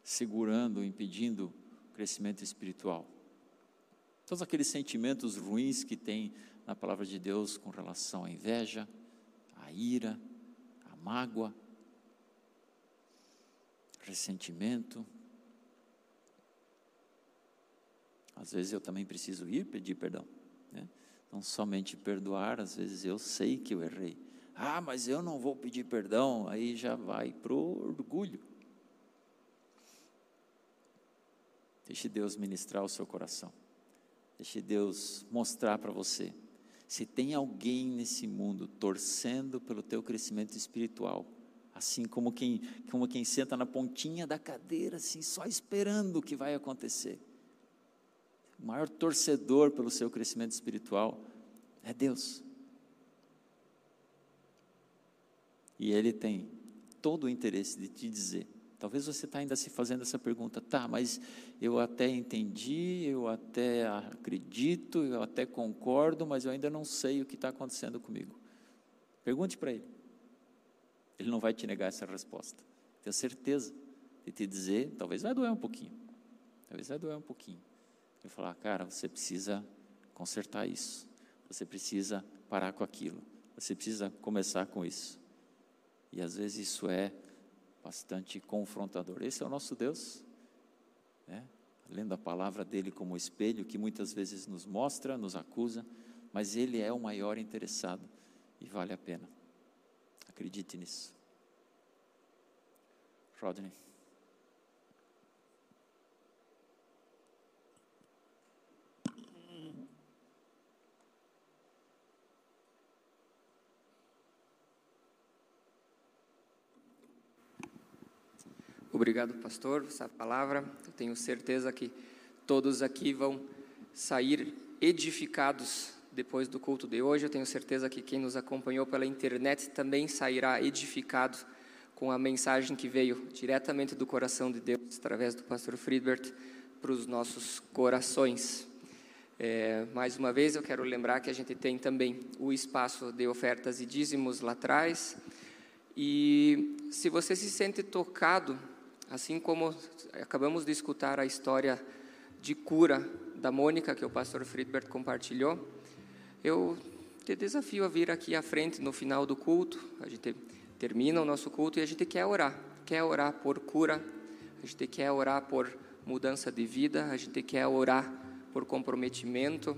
segurando, impedindo o crescimento espiritual? Todos aqueles sentimentos ruins que tem na palavra de Deus com relação à inveja, à ira, à mágoa, ressentimento. Às vezes eu também preciso ir pedir perdão. Não somente perdoar, às vezes eu sei que eu errei. Ah, mas eu não vou pedir perdão, aí já vai para o orgulho. Deixe Deus ministrar o seu coração. Deixe Deus mostrar para você. Se tem alguém nesse mundo torcendo pelo teu crescimento espiritual, assim como quem, como quem senta na pontinha da cadeira, assim, só esperando o que vai acontecer. O maior torcedor pelo seu crescimento espiritual é Deus. E Ele tem todo o interesse de te dizer Talvez você está ainda se fazendo essa pergunta, tá, mas eu até entendi, eu até acredito, eu até concordo, mas eu ainda não sei o que está acontecendo comigo. Pergunte para ele. Ele não vai te negar essa resposta. Tenho certeza de te dizer, talvez vai doer um pouquinho. Talvez vai doer um pouquinho. Eu falar, cara, você precisa consertar isso. Você precisa parar com aquilo. Você precisa começar com isso. E às vezes isso é bastante confrontador. Esse é o nosso Deus, né? lendo a palavra dele como espelho, que muitas vezes nos mostra, nos acusa, mas ele é o maior interessado e vale a pena. Acredite nisso. Rodney. Obrigado, pastor, essa palavra. Eu tenho certeza que todos aqui vão sair edificados depois do culto de hoje. Eu tenho certeza que quem nos acompanhou pela internet também sairá edificado com a mensagem que veio diretamente do coração de Deus, através do pastor Friedbert, para os nossos corações. É, mais uma vez, eu quero lembrar que a gente tem também o espaço de ofertas e dízimos lá atrás. E se você se sente tocado Assim como acabamos de escutar a história de cura da Mônica que o pastor Friedbert compartilhou, eu te desafio a vir aqui à frente no final do culto. A gente termina o nosso culto e a gente quer orar. Quer orar por cura, a gente quer orar por mudança de vida, a gente quer orar por comprometimento.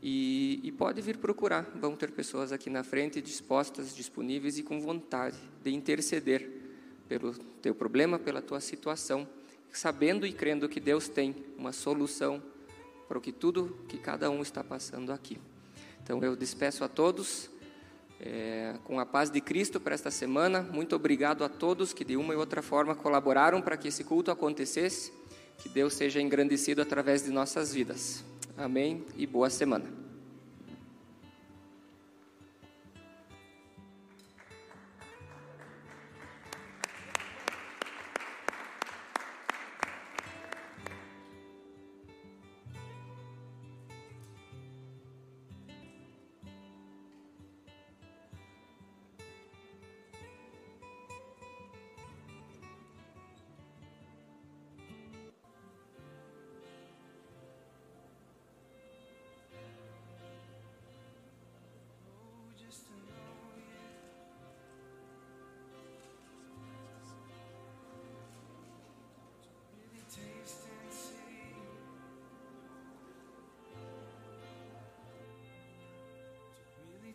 E, e, pode vir procurar. Vão ter pessoas aqui na frente dispostas, disponíveis e com vontade de interceder pelo teu problema, pela tua situação, sabendo e crendo que Deus tem uma solução para o que tudo que cada um está passando aqui. Então eu despeço a todos é, com a paz de Cristo para esta semana. Muito obrigado a todos que de uma e outra forma colaboraram para que esse culto acontecesse. Que Deus seja engrandecido através de nossas vidas. Amém e boa semana.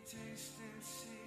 Taste and see.